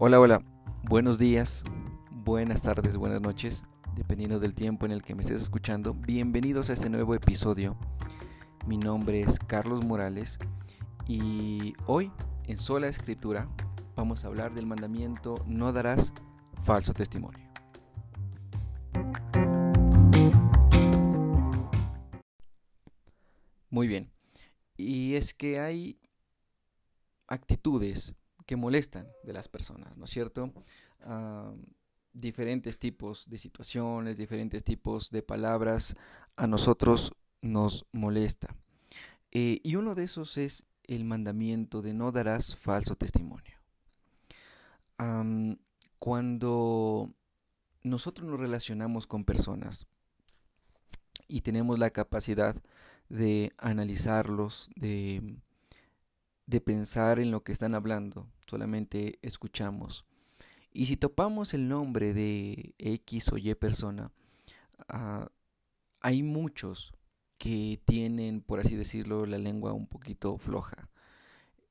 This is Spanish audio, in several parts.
Hola, hola, buenos días, buenas tardes, buenas noches, dependiendo del tiempo en el que me estés escuchando. Bienvenidos a este nuevo episodio. Mi nombre es Carlos Morales y hoy en Sola Escritura vamos a hablar del mandamiento no darás falso testimonio. Muy bien, y es que hay actitudes que molestan de las personas, ¿no es cierto? diferentes tipos de situaciones, diferentes tipos de palabras a nosotros nos molesta. Eh, y uno de esos es el mandamiento de no darás falso testimonio. cuando nosotros nos relacionamos con personas y tenemos la capacidad de analizarlos, de de pensar en lo que están hablando, solamente escuchamos. Y si topamos el nombre de X o Y persona, ah, hay muchos que tienen, por así decirlo, la lengua un poquito floja.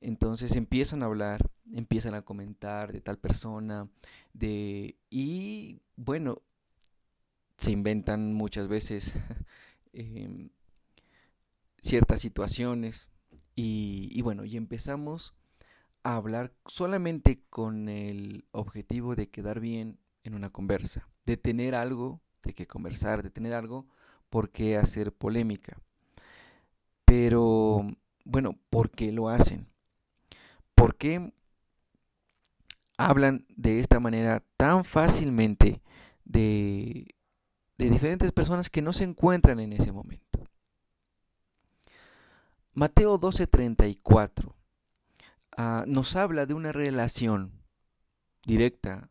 Entonces empiezan a hablar, empiezan a comentar de tal persona, de y bueno, se inventan muchas veces em, ciertas situaciones y, bueno, y empezamos a hablar solamente con el objetivo de quedar bien en una conversa, de tener algo de que conversar, de tener algo por qué hacer polémica. Pero, bueno, ¿por qué lo hacen? ¿Por qué hablan de esta manera tan fácilmente de, de diferentes personas que no se encuentran en ese momento? Mateo 12:34 ah, nos habla de una relación directa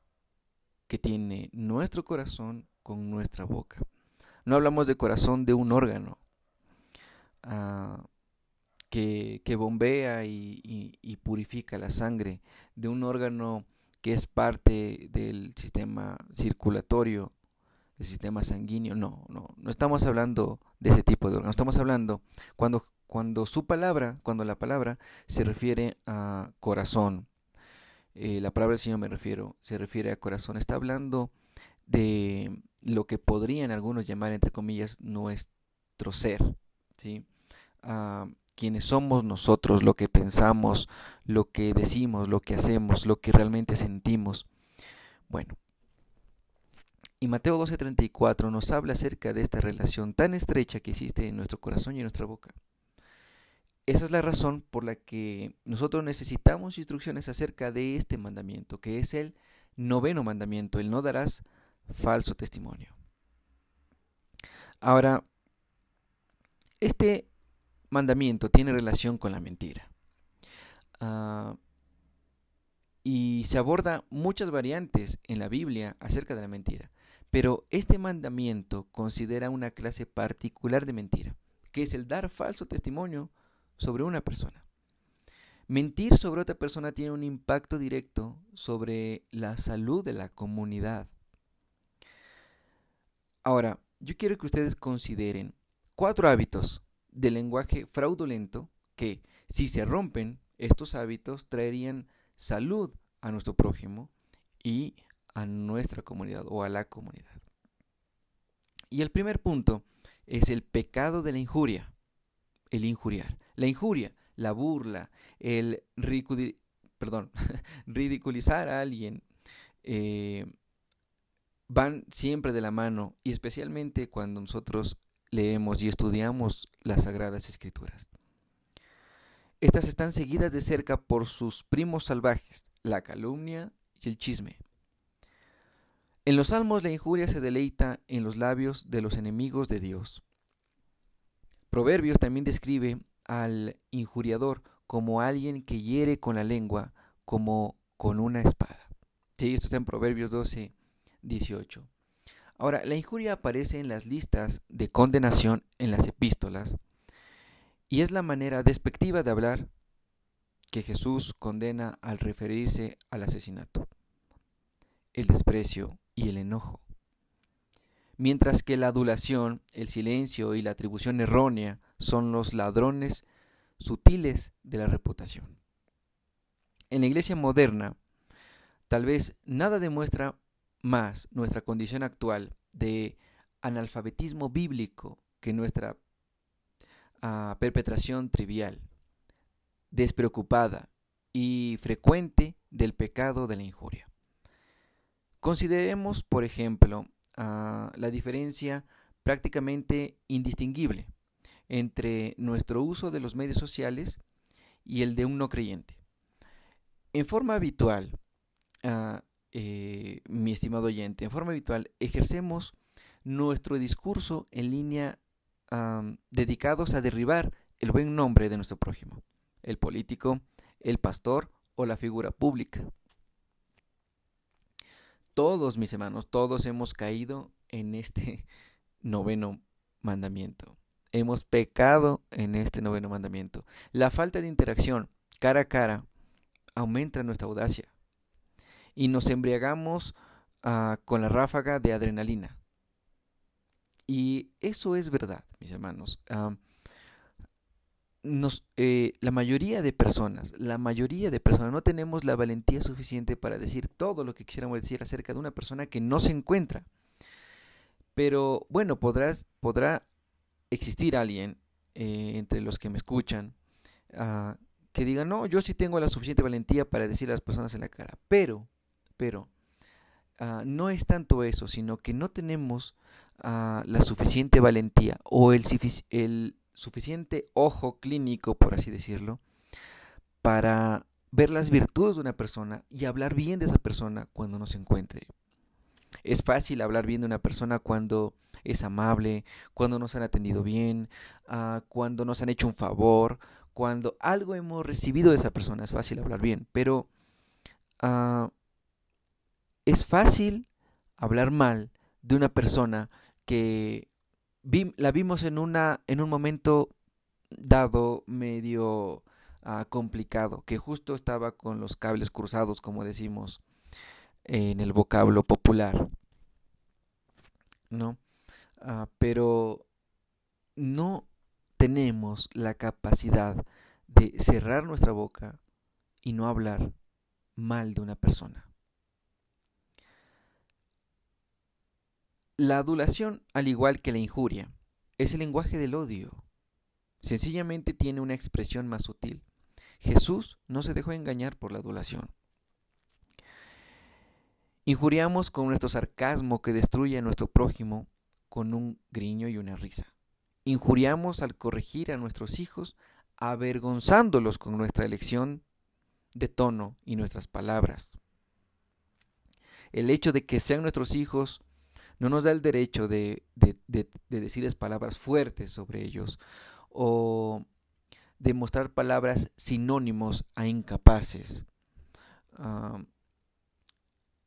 que tiene nuestro corazón con nuestra boca. No hablamos de corazón de un órgano ah, que, bombea y, purifica la sangre, de un órgano que es parte del sistema circulatorio, del sistema sanguíneo. No, no, no estamos hablando de ese tipo de órgano. Estamos hablando cuando cuando su palabra, cuando la palabra se refiere a corazón, eh, la palabra del Señor me refiero, se refiere a corazón, está hablando de lo que podrían algunos llamar, entre comillas, nuestro ser, ¿sí? Ah, quienes somos nosotros, lo que pensamos, lo que decimos, lo que hacemos, lo que realmente sentimos. Bueno, y Mateo 12:34 nos habla acerca de esta relación tan estrecha que existe en nuestro corazón y en nuestra boca. Esa es la razón por la que nosotros necesitamos instrucciones acerca de este mandamiento, que es el noveno mandamiento, el no darás falso testimonio. Ahora, este mandamiento tiene relación con la mentira. Ah, y se aborda muchas variantes en la Biblia acerca de la mentira. Pero este mandamiento considera una clase particular de mentira, que es el dar falso testimonio sobre una persona. Mentir sobre otra persona tiene un impacto directo sobre la salud de la comunidad. Ahora, yo quiero que ustedes consideren cuatro hábitos de lenguaje fraudulento que, si se rompen, estos hábitos traerían salud a nuestro prójimo y a nuestra comunidad o a la comunidad. Y el primer punto es el pecado de la injuria el injuriar. La injuria, la burla, el ridiculizar a alguien, eh, van siempre de la mano y especialmente cuando nosotros leemos y estudiamos las Sagradas Escrituras. Estas están seguidas de cerca por sus primos salvajes, la calumnia y el chisme. En los salmos la injuria se deleita en los labios de los enemigos de Dios. Proverbios también describe al injuriador como alguien que hiere con la lengua como con una espada. Esto está en Proverbios 12, 18. Ahora, la injuria aparece en las listas de condenación en las epístolas y es la manera despectiva de hablar que Jesús condena al referirse al asesinato, el desprecio y el enojo mientras que la adulación, el silencio y la atribución errónea son los ladrones sutiles de la reputación. En la iglesia moderna Tal vez nada demuestra más nuestra condición actual de analfabetismo bíblico que nuestra uh, perpetración trivial, despreocupada y frecuente del pecado de la injuria. Consideremos, por ejemplo, uh, la diferencia prácticamente indistinguible entre nuestro uso de los medios sociales y el de un no creyente. En forma habitual, uh, eh, mi estimado oyente, en forma habitual ejercemos nuestro discurso en línea dedicados a derribar el buen nombre de nuestro prójimo, el político, el pastor o la figura pública. Todos, mis hermanos, todos hemos caído en este noveno mandamiento. Hemos pecado en este noveno mandamiento. La falta de interacción cara a cara aumenta nuestra audacia y nos embriagamos uh, con la ráfaga de adrenalina. Y eso es verdad, mis hermanos. Uh, eh, la mayoría de personas, la mayoría de personas no tenemos la valentía suficiente para decir todo lo que quisiéramos decir acerca de una persona que no se encuentra. Pero bueno, podrás, podrá existir alguien eh, entre los que me escuchan uh, que diga, no, yo sí tengo la suficiente valentía para decir a las personas en la cara. Pero pero uh, no es tanto eso, sino que no tenemos uh, la suficiente valentía o el, el suficiente ojo clínico, por así decirlo, para ver las virtudes de una persona y hablar bien de esa persona cuando no se encuentre. Es fácil hablar bien de una persona cuando es amable, cuando nos han atendido bien, uh, cuando nos han hecho un favor, cuando algo hemos recibido de esa persona. Es fácil hablar bien, pero uh, es fácil hablar mal de una persona que la vimos en, una, en un momento dado medio uh, complicado, que justo estaba con los cables cruzados, como decimos en el vocablo popular. ¿No? Uh, pero no tenemos la capacidad de cerrar nuestra boca y no hablar mal de una persona. La adulación, al igual que la injuria, es el lenguaje del odio. Sencillamente tiene una expresión más sutil. Jesús no se dejó engañar por la adulación. Injuriamos con nuestro sarcasmo que destruye a nuestro prójimo con un griño y una risa. Injuriamos al corregir a nuestros hijos avergonzándolos con nuestra elección de tono y nuestras palabras. El hecho de que sean nuestros hijos no nos da el derecho de, decirles palabras fuertes sobre ellos o de mostrar palabras sinónimos a incapaces.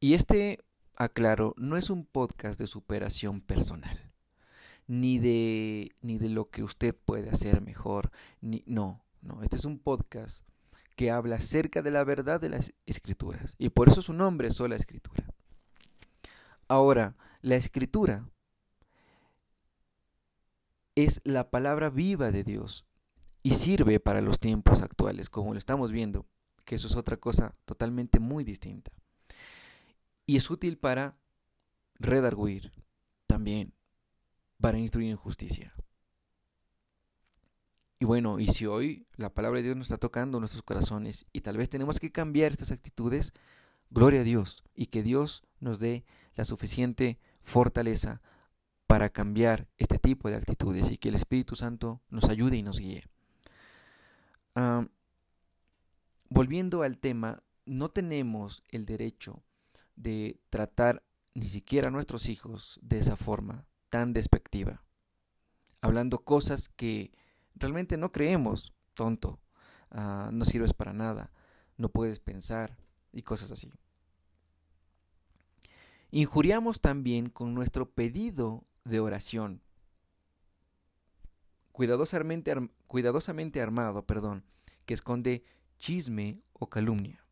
y este, aclaro, no es un podcast de superación personal, ni de, ni de lo que usted puede hacer mejor, ni, no, no, este es un podcast que habla acerca de la verdad de las escrituras, y por eso su nombre es sola escritura. Ahora, la escritura es la palabra viva de Dios y sirve para los tiempos actuales, como lo estamos viendo, que eso es otra cosa totalmente muy distinta. Y es útil para redarguir también, para instruir en justicia. Y bueno, y si hoy la palabra de Dios nos está tocando nuestros corazones y tal vez tenemos que cambiar estas actitudes, gloria a Dios y que Dios nos dé la suficiente fortaleza para cambiar este tipo de actitudes y que el Espíritu Santo nos ayude y nos guíe. volviendo al tema, no tenemos el derecho de tratar ni siquiera a nuestros hijos de esa forma tan despectiva, hablando cosas que realmente no creemos, tonto, ah, no sirves para nada, no puedes pensar y cosas así. Injuriamos también con nuestro pedido de oración, cuidadosamente, armado, perdón, que esconde chisme o calumnia.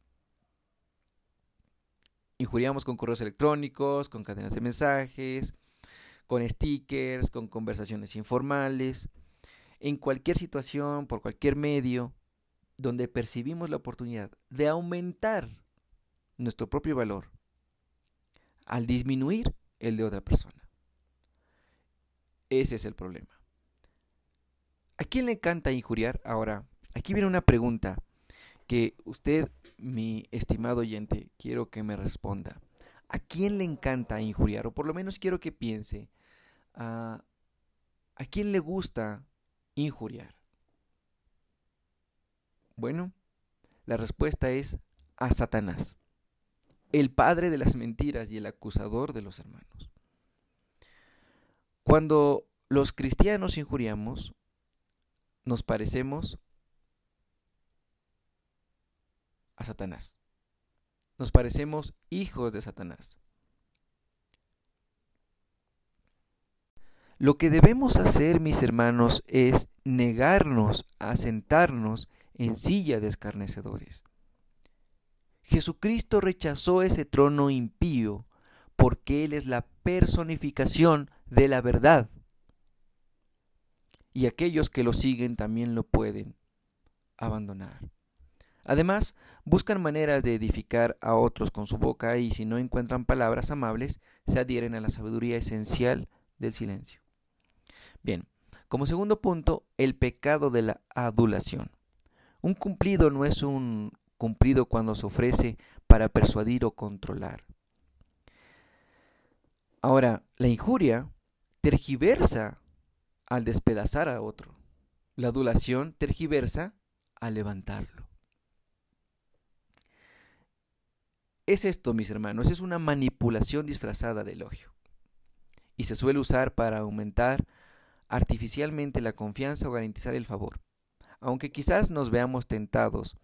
Injuriamos con correos electrónicos, con cadenas de mensajes, con stickers, con conversaciones informales, en cualquier situación, por cualquier medio, donde percibimos la oportunidad de aumentar nuestro propio valor al disminuir el de otra persona. Ese es el problema. ¿A quién le encanta injuriar? Ahora, aquí viene una pregunta que usted, mi estimado oyente, quiero que me responda. ¿A quién le encanta injuriar? O por lo menos quiero que piense, ¿a, ¿a quién le gusta injuriar? Bueno, la respuesta es a Satanás, el padre de las mentiras y el acusador de los hermanos. Cuando los cristianos injuriamos, nos parecemos a Satanás. Nos parecemos hijos de Satanás. Lo que debemos hacer, mis hermanos, es negarnos a sentarnos en silla de escarnecedores. Jesucristo rechazó ese trono impío porque Él es la personificación de la verdad. Y aquellos que lo siguen también lo pueden abandonar. Además, buscan maneras de edificar a otros con su boca y si no encuentran palabras amables, se adhieren a la sabiduría esencial del silencio. Bien, como segundo punto, el pecado de la adulación. Un cumplido no es un cumplido cuando se ofrece para persuadir o controlar. Ahora, la injuria tergiversa al despedazar a otro. La adulación tergiversa al levantarlo. Es esto, mis hermanos, es una manipulación disfrazada de elogio. Y se suele usar para aumentar artificialmente la confianza o garantizar el favor. Aunque quizás nos veamos tentados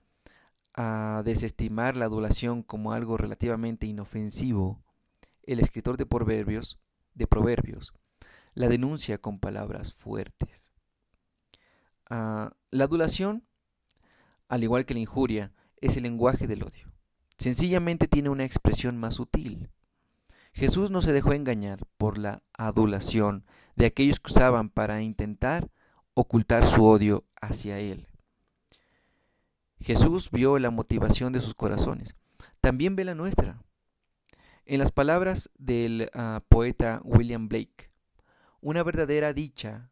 a desestimar la adulación como algo relativamente inofensivo, el escritor de proverbios, de proverbios la denuncia con palabras fuertes. Ah, la adulación, al igual que la injuria, es el lenguaje del odio. Sencillamente tiene una expresión más sutil. Jesús no se dejó engañar por la adulación de aquellos que usaban para intentar ocultar su odio hacia Él. Jesús vio la motivación de sus corazones, también ve la nuestra. En las palabras del ah, poeta William Blake, una verdadera dicha,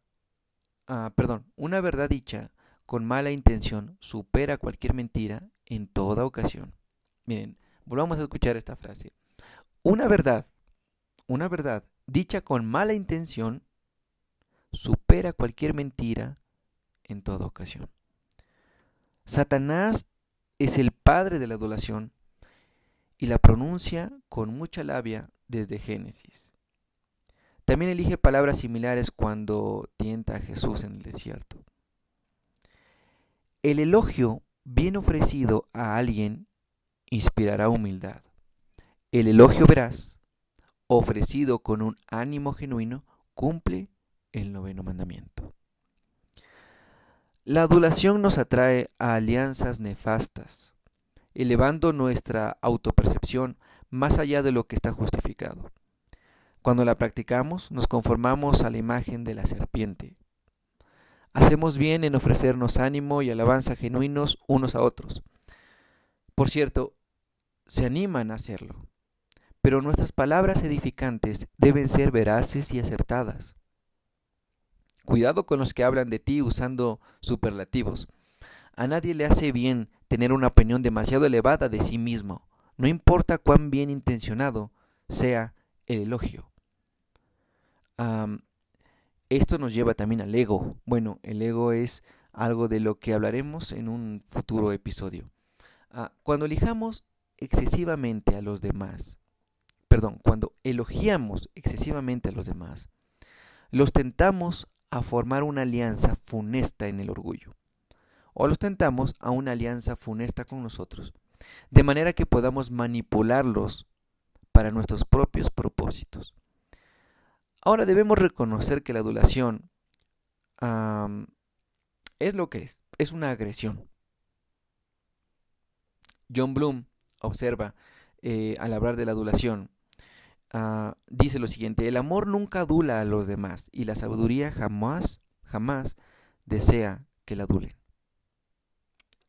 ah, perdón, una verdad dicha con mala intención supera cualquier mentira en toda ocasión. Miren, volvamos a escuchar esta frase. Una verdad, una verdad dicha con mala intención supera cualquier mentira en toda ocasión. Satanás es el padre de la adulación y la pronuncia con mucha labia desde Génesis. También elige palabras similares cuando tienta a Jesús en el desierto. El elogio bien ofrecido a alguien inspirará humildad. El elogio veraz, ofrecido con un ánimo genuino, cumple el noveno mandamiento. La adulación nos atrae a alianzas nefastas, elevando nuestra autopercepción más allá de lo que está justificado. Cuando la practicamos, nos conformamos a la imagen de la serpiente. Hacemos bien en ofrecernos ánimo y alabanza genuinos unos a otros. Por cierto, se animan a hacerlo, pero nuestras palabras edificantes deben ser veraces y acertadas. Cuidado con los que hablan de ti usando superlativos. A nadie le hace bien tener una opinión demasiado elevada de sí mismo, no importa cuán bien intencionado sea el elogio esto nos lleva también al ego. Bueno, el ego es algo de lo que hablaremos en un futuro episodio. Ah, cuando elijamos excesivamente a los demás, perdón, cuando elogiamos excesivamente a los demás, los tentamos a formar una alianza funesta en el orgullo. O los tentamos a una alianza funesta con nosotros, de manera que podamos manipularlos para nuestros propios propósitos. Ahora debemos reconocer que la adulación es lo que es, es una agresión. John Bloom observa eh, al hablar de la adulación, ah, dice lo siguiente, el amor nunca adula a los demás y la sabiduría jamás, jamás desea que la adulen.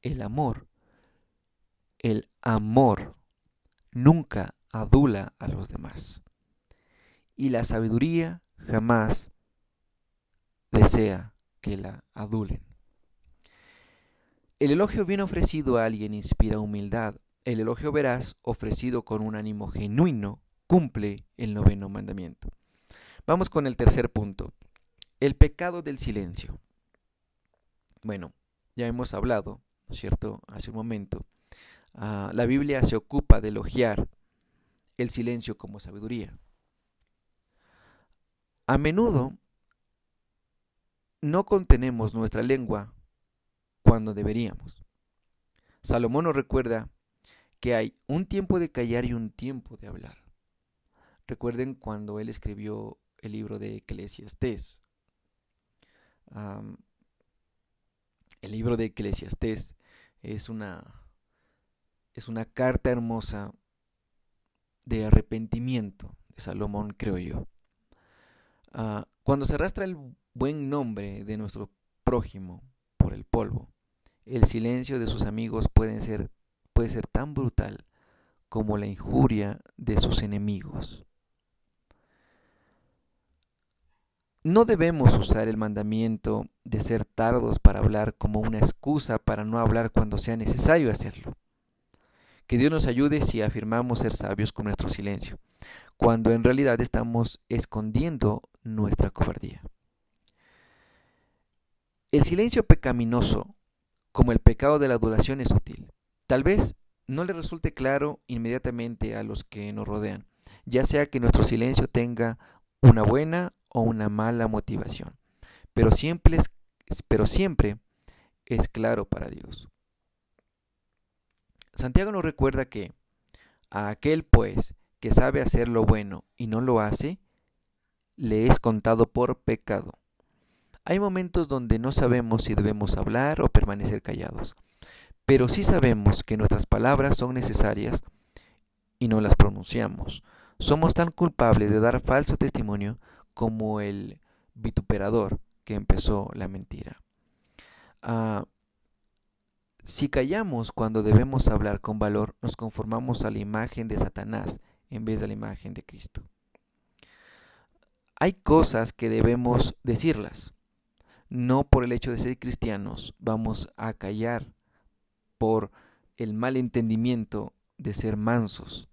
El amor, el amor nunca adula a los demás. Y la sabiduría jamás desea que la adulen. El elogio bien ofrecido a alguien inspira humildad. El elogio veraz, ofrecido con un ánimo genuino, cumple el noveno mandamiento. Vamos con el tercer punto. El pecado del silencio. Bueno, ya hemos hablado, ¿no es cierto?, hace un momento. Ah, la Biblia se ocupa de elogiar el silencio como sabiduría. A menudo no contenemos nuestra lengua cuando deberíamos. Salomón nos recuerda que hay un tiempo de callar y un tiempo de hablar. Recuerden cuando él escribió el libro de Eclesiastés. el libro de Eclesiastés es una, es una carta hermosa de arrepentimiento de Salomón, creo yo. Ah, cuando se arrastra el buen nombre de nuestro prójimo por el polvo, el silencio de sus amigos puede ser, puede ser tan brutal como la injuria de sus enemigos. No debemos usar el mandamiento de ser tardos para hablar como una excusa para no hablar cuando sea necesario hacerlo. Que Dios nos ayude si afirmamos ser sabios con nuestro silencio, cuando en realidad estamos escondiendo nuestra cobardía. El silencio pecaminoso, como el pecado de la adulación, es útil. Tal vez no le resulte claro inmediatamente a los que nos rodean, ya sea que nuestro silencio tenga una buena o una mala motivación, pero siempre es, pero siempre es claro para Dios. Santiago nos recuerda que a aquel pues que sabe hacer lo bueno y no lo hace, le es contado por pecado. Hay momentos donde no sabemos si debemos hablar o permanecer callados, pero sí sabemos que nuestras palabras son necesarias y no las pronunciamos. Somos tan culpables de dar falso testimonio como el vituperador que empezó la mentira. Ah, si callamos cuando debemos hablar con valor, nos conformamos a la imagen de Satanás en vez de la imagen de Cristo. Hay cosas que debemos decirlas. No por el hecho de ser cristianos vamos a callar por el mal entendimiento de ser mansos.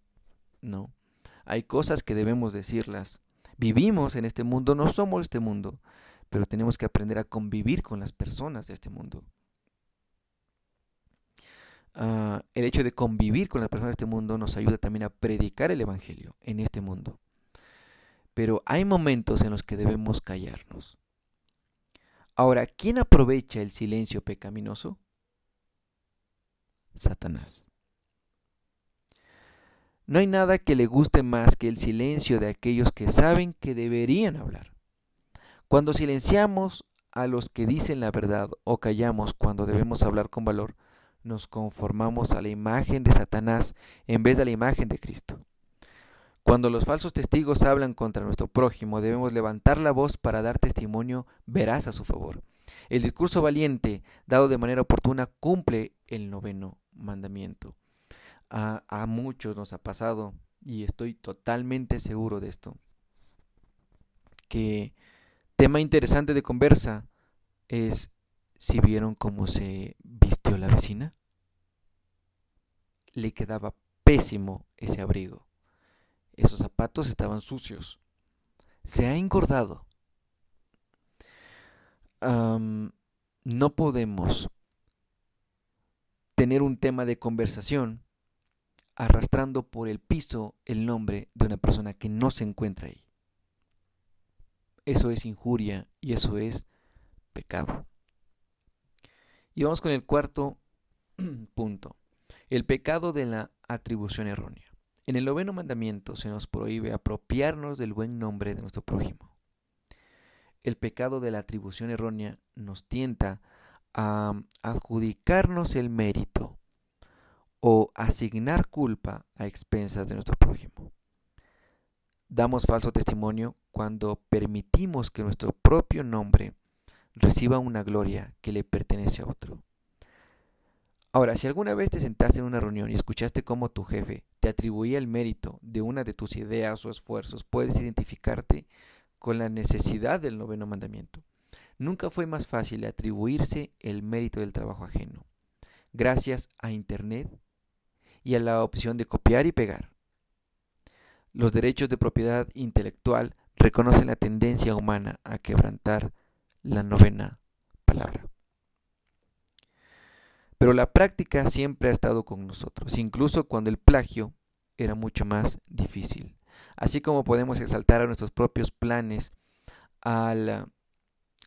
No. Hay cosas que debemos decirlas vivimos en este mundo, no somos este mundo, pero tenemos que aprender a convivir con las personas de este mundo. Ah, el hecho de convivir con las personas de este mundo nos ayuda también a predicar el Evangelio en este mundo. Pero hay momentos en los que debemos callarnos. Ahora, ¿quién aprovecha el silencio pecaminoso? Satanás. No hay nada que le guste más que el silencio de aquellos que saben que deberían hablar. Cuando silenciamos a los que dicen la verdad o callamos cuando debemos hablar con valor, nos conformamos a la imagen de Satanás en vez de la imagen de Cristo. Cuando los falsos testigos hablan contra nuestro prójimo, debemos levantar la voz para dar testimonio veraz a su favor. El discurso valiente, dado de manera oportuna, cumple el noveno mandamiento a, muchos nos ha pasado y estoy totalmente seguro de esto. Que tema interesante de conversa es si vieron cómo se vistió la vecina. Le quedaba pésimo ese abrigo. Esos zapatos estaban sucios. Se ha engordado. no podemos tener un tema de conversación arrastrando por el piso el nombre de una persona que no se encuentra ahí. Eso es injuria y eso es pecado. Y vamos con el cuarto punto, el pecado de la atribución errónea. En el noveno mandamiento se nos prohíbe apropiarnos del buen nombre de nuestro prójimo. El pecado de la atribución errónea nos tienta a adjudicarnos el mérito o asignar culpa a expensas de nuestro prójimo. Damos falso testimonio cuando permitimos que nuestro propio nombre reciba una gloria que le pertenece a otro. Ahora, si alguna vez te sentaste en una reunión y escuchaste cómo tu jefe te atribuía el mérito de una de tus ideas o esfuerzos, puedes identificarte con la necesidad del noveno mandamiento. Nunca fue más fácil atribuirse el mérito del trabajo ajeno, gracias a Internet y a la opción de copiar y pegar. Los derechos de propiedad intelectual reconocen la tendencia humana a quebrantar la novena palabra. Pero la práctica siempre ha estado con nosotros, incluso cuando el plagio era mucho más difícil. Así como podemos exaltar a nuestros propios planes al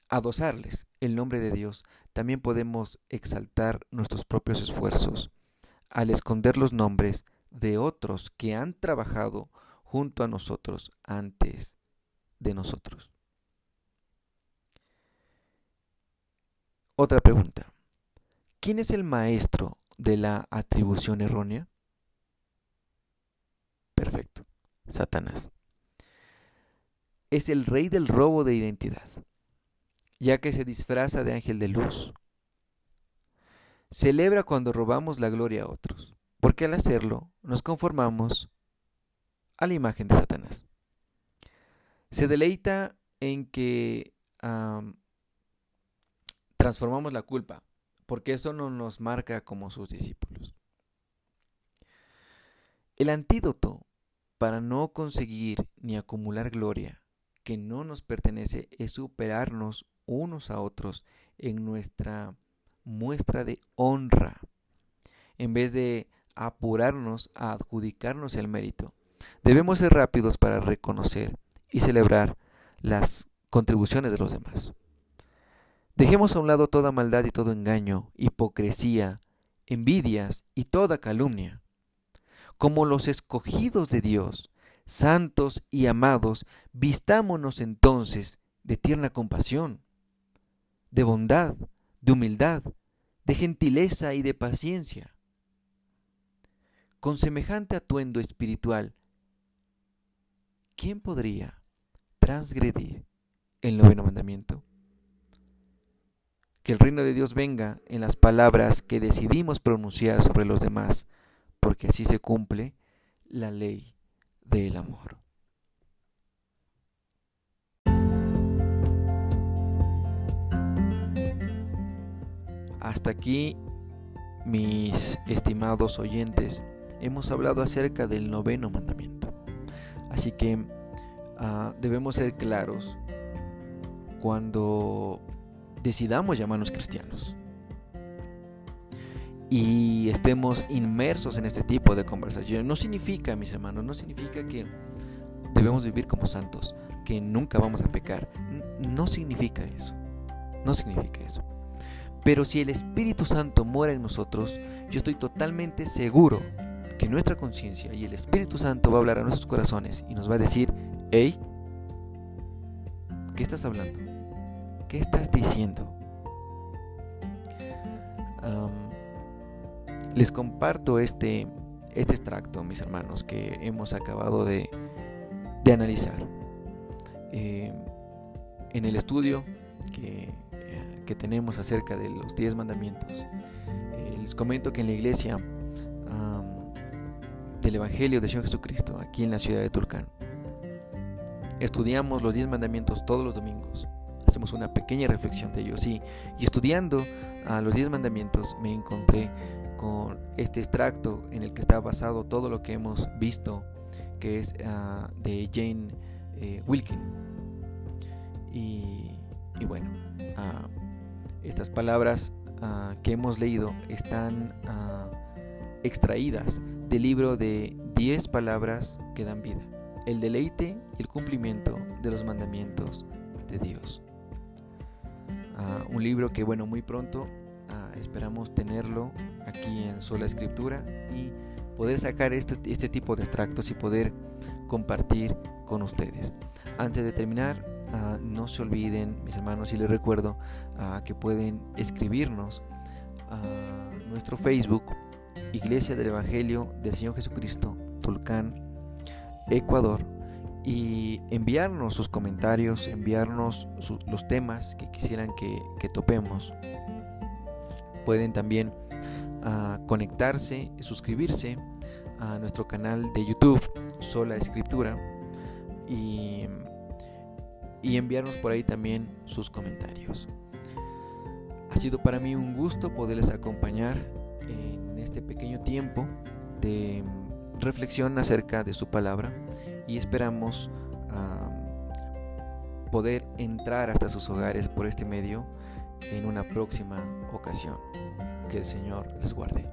adosarles el nombre de Dios, también podemos exaltar nuestros propios esfuerzos al esconder los nombres de otros que han trabajado junto a nosotros antes de nosotros. Otra pregunta. ¿Quién es el maestro de la atribución errónea? Perfecto. Satanás. Es el rey del robo de identidad, ya que se disfraza de ángel de luz. Celebra cuando robamos la gloria a otros, porque al hacerlo nos conformamos a la imagen de Satanás. Se deleita en que transformamos la culpa, porque eso no nos marca como sus discípulos. El antídoto para no conseguir ni acumular gloria que no nos pertenece es superarnos unos a otros en nuestra muestra de honra, en vez de apurarnos a adjudicarnos el mérito. Debemos ser rápidos para reconocer y celebrar las contribuciones de los demás. Dejemos a un lado toda maldad y todo engaño, hipocresía, envidias y toda calumnia como los escogidos de Dios, santos y amados, vistámonos entonces de tierna compasión, de bondad, de humildad, de gentileza y de paciencia. Con semejante atuendo espiritual, ¿quién podría transgredir el noveno mandamiento? Que el reino de Dios venga en las palabras que decidimos pronunciar sobre los demás porque así se cumple la ley del amor. Hasta aquí, mis estimados oyentes, hemos hablado acerca del noveno mandamiento. Así que ah, debemos ser claros cuando decidamos llamarnos cristianos y estemos inmersos en este tipo de conversaciones. No significa, mis hermanos, no significa que debemos vivir como santos, que nunca vamos a pecar. No significa eso. No significa eso. Pero si el Espíritu Santo mora en nosotros, yo estoy totalmente seguro que nuestra conciencia y el Espíritu Santo va a hablar a nuestros corazones y nos va a decir, hey, ¿qué estás hablando? ¿Qué estás diciendo? Les comparto este, este extracto, mis hermanos, que hemos acabado de, analizar. Eh, en el estudio que, que, tenemos acerca de los 10 mandamientos, eh, les comento que en la iglesia del Evangelio de Señor Jesucristo, aquí en la ciudad de Tulcán, estudiamos los 10 mandamientos todos los domingos. Hacemos una pequeña reflexión de ellos. Y, y estudiando a los 10 mandamientos me encontré con este extracto en el que está basado todo lo que hemos visto, que es ah, de Jane eh, Wilkin. Y, bueno, ah, estas palabras ah, que hemos leído están extraídas del libro de 10 palabras que dan vida, el deleite y el cumplimiento de los mandamientos de Dios. un libro que bueno, muy pronto esperamos tenerlo aquí en Sola Escritura y poder sacar este, este tipo de extractos y poder compartir con ustedes. Antes de terminar, ah, no se olviden, mis hermanos, y les recuerdo ah, que pueden escribirnos a nuestro Facebook, Iglesia del Evangelio del Señor Jesucristo, Tulcán, Ecuador, y enviarnos sus comentarios, enviarnos los temas que quisieran que, que topemos. Pueden también a conectarse, suscribirse a nuestro canal de YouTube, Sola Escritura, y, y enviarnos por ahí también sus comentarios. Ha sido para mí un gusto poderles acompañar en este pequeño tiempo de reflexión acerca de su palabra y esperamos poder entrar hasta sus hogares por este medio en una próxima ocasión. Que el Señor les guarde.